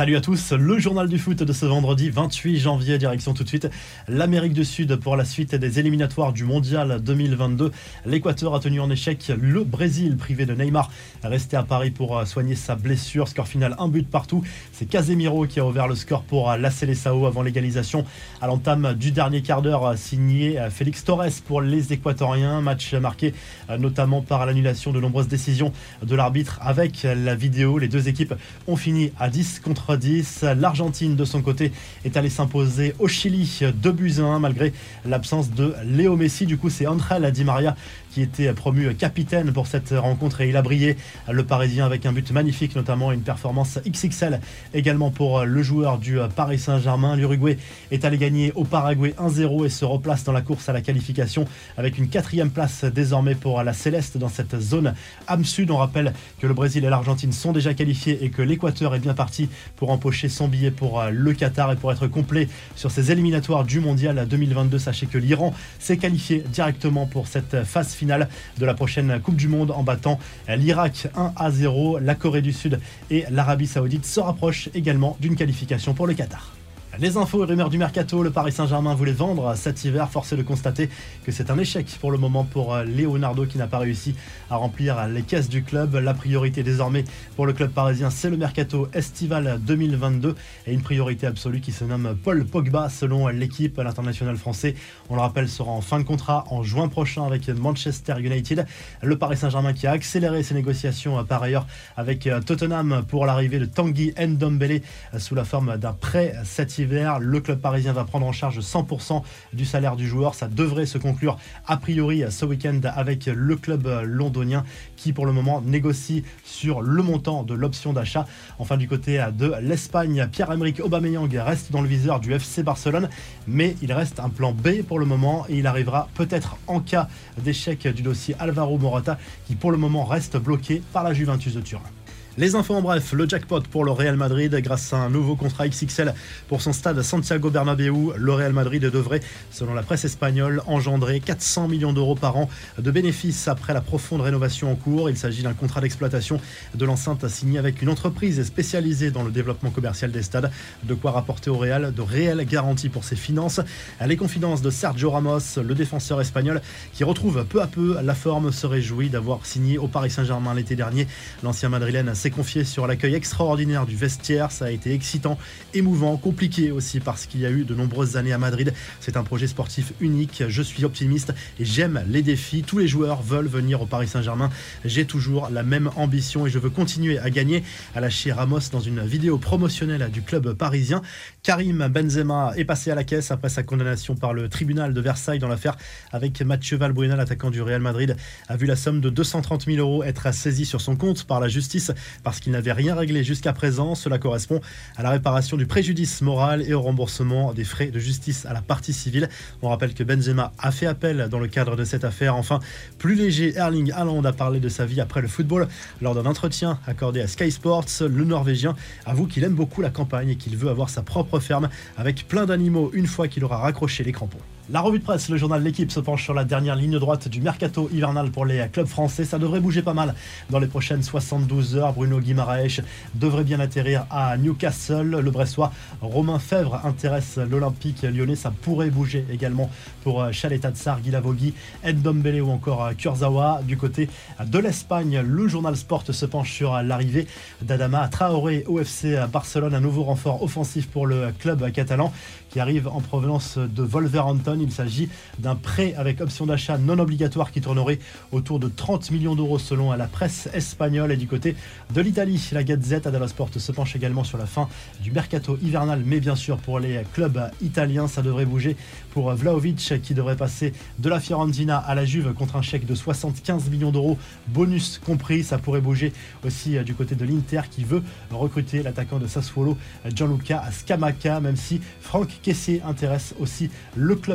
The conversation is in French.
Salut à tous, le journal du foot de ce vendredi 28 janvier, direction tout de suite l'Amérique du Sud pour la suite des éliminatoires du Mondial 2022. L'Équateur a tenu en échec le Brésil, privé de Neymar, resté à Paris pour soigner sa blessure. Score final, un but partout. C'est Casemiro qui a ouvert le score pour la Célessao avant l'égalisation à l'entame du dernier quart d'heure, signé Félix Torres pour les Équatoriens. Match marqué notamment par l'annulation de nombreuses décisions de l'arbitre avec la vidéo. Les deux équipes ont fini à 10 contre 10. L'Argentine, de son côté, est allée s'imposer au Chili 2 buts 1 malgré l'absence de Léo Messi. Du coup, c'est André Di Maria qui était promu capitaine pour cette rencontre et il a brillé le Parisien avec un but magnifique, notamment une performance XXL également pour le joueur du Paris Saint-Germain. L'Uruguay est allé gagner au Paraguay 1-0 et se replace dans la course à la qualification avec une quatrième place désormais pour la Céleste dans cette zone âme sud. On rappelle que le Brésil et l'Argentine sont déjà qualifiés et que l'Équateur est bien parti pour empocher son billet pour le Qatar et pour être complet sur ces éliminatoires du Mondial 2022. Sachez que l'Iran s'est qualifié directement pour cette phase finale de la prochaine Coupe du Monde en battant l'Irak 1 à 0. La Corée du Sud et l'Arabie Saoudite se rapprochent également d'une qualification pour le Qatar. Les infos et rumeurs du mercato, le Paris Saint-Germain voulait vendre cet hiver. Force de constater que c'est un échec pour le moment pour euh, Leonardo qui n'a pas réussi à remplir les caisses du club. La priorité désormais pour le club parisien, c'est le mercato estival 2022 et une priorité absolue qui se nomme Paul Pogba selon l'équipe. L'international français, on le rappelle, sera en fin de contrat en juin prochain avec Manchester United. Le Paris Saint-Germain qui a accéléré ses négociations euh, par ailleurs avec euh, Tottenham pour l'arrivée de Tanguy Ndombele sous la forme d'un prêt cet le club parisien va prendre en charge 100% du salaire du joueur. Ça devrait se conclure a priori ce week-end avec le club londonien qui pour le moment négocie sur le montant de l'option d'achat. Enfin du côté de l'Espagne, Pierre-Emerick Aubameyang reste dans le viseur du FC Barcelone, mais il reste un plan B pour le moment et il arrivera peut-être en cas d'échec du dossier Alvaro Morata qui pour le moment reste bloqué par la Juventus de Turin. Les infos en bref, le jackpot pour le Real Madrid grâce à un nouveau contrat XXL pour son stade Santiago Bernabéu. Le Real Madrid devrait, selon la presse espagnole, engendrer 400 millions d'euros par an de bénéfices après la profonde rénovation en cours. Il s'agit d'un contrat d'exploitation de l'enceinte signé avec une entreprise spécialisée dans le développement commercial des stades. De quoi rapporter au Real de réelles garanties pour ses finances. Les confidences de Sergio Ramos, le défenseur espagnol, qui retrouve peu à peu la forme, se réjouit d'avoir signé au Paris Saint-Germain l'été dernier. L'ancien madrilène s'est confié sur l'accueil extraordinaire du vestiaire. Ça a été excitant, émouvant, compliqué aussi parce qu'il y a eu de nombreuses années à Madrid. C'est un projet sportif unique. Je suis optimiste et j'aime les défis. Tous les joueurs veulent venir au Paris Saint-Germain. J'ai toujours la même ambition et je veux continuer à gagner. À lâcher Ramos dans une vidéo promotionnelle du club parisien. Karim Benzema est passé à la caisse après sa condamnation par le tribunal de Versailles dans l'affaire avec Mathieu Valbuena, l'attaquant du Real Madrid, a vu la somme de 230 000 euros être saisie sur son compte par la justice parce qu'il n'avait rien réglé jusqu'à présent. Cela correspond à la réparation du préjudice moral et au remboursement des frais de justice à la partie civile. On rappelle que Benzema a fait appel dans le cadre de cette affaire. Enfin, plus léger, Erling Haaland a parlé de sa vie après le football lors d'un entretien accordé à Sky Sports. Le Norvégien avoue qu'il aime beaucoup la campagne et qu'il veut avoir sa propre ferme avec plein d'animaux une fois qu'il aura raccroché les crampons. La revue de presse, le journal L'équipe se penche sur la dernière ligne droite du mercato hivernal pour les clubs français. Ça devrait bouger pas mal dans les prochaines 72 heures. Bruno Guimaraes devrait bien atterrir à Newcastle. Le Bressois Romain Fèvre intéresse l'Olympique lyonnais. Ça pourrait bouger également pour Chalet Tsar, Guilavogui, Ndombele ou encore Kurzawa. Du côté de l'Espagne, le journal Sport se penche sur l'arrivée d'Adama Traoré au FC Barcelone. Un nouveau renfort offensif pour le club catalan qui arrive en provenance de Wolverhampton. Il s'agit d'un prêt avec option d'achat non obligatoire qui tournerait autour de 30 millions d'euros selon la presse espagnole. Et du côté de l'Italie, la Gazette dello Sport se penche également sur la fin du mercato hivernal, mais bien sûr pour les clubs italiens, ça devrait bouger pour Vlaovic qui devrait passer de la Fiorentina à la Juve contre un chèque de 75 millions d'euros, bonus compris. Ça pourrait bouger aussi du côté de l'Inter qui veut recruter l'attaquant de Sassuolo, Gianluca Scamacca, même si Franck Kessier intéresse aussi le